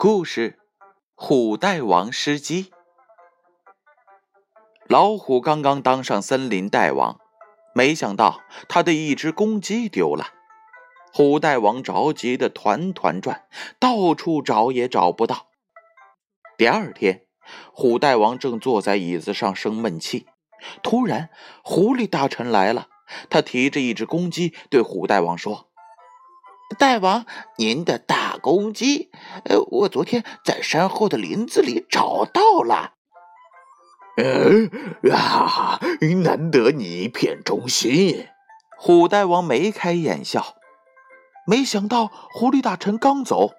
故事：虎大王失鸡。老虎刚刚当上森林大王，没想到他的一只公鸡丢了。虎大王着急的团团转，到处找也找不到。第二天，虎大王正坐在椅子上生闷气，突然，狐狸大臣来了。他提着一只公鸡，对虎大王说。大王，您的大公鸡，呃，我昨天在山后的林子里找到了。呃啊，难得你一片忠心。虎大王眉开眼笑。没想到狐狸大臣刚走，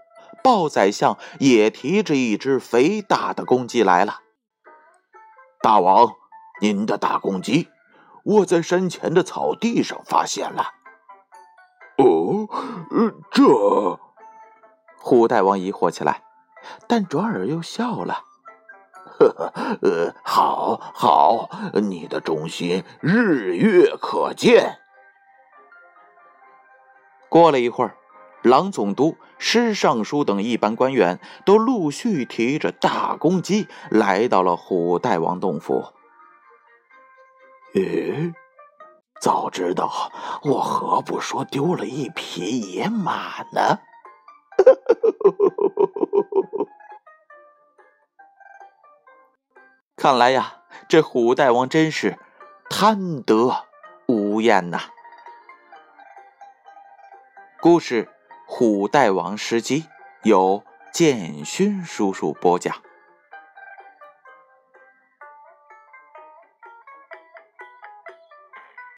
豹宰相也提着一只肥大的公鸡来了。大王，您的大公鸡，我在山前的草地上发现了。哦，这虎大王疑惑起来，但转而又笑了。呵呵，呃，好，好，你的忠心日月可见。过了一会儿，郎总督、师尚书等一班官员都陆续提着大公鸡来到了虎大王洞府。咦？早知道，我何不说丢了一匹野马呢？看来呀，这虎大王真是贪得无厌呐。故事《虎大王失鸡》由建勋叔叔播讲。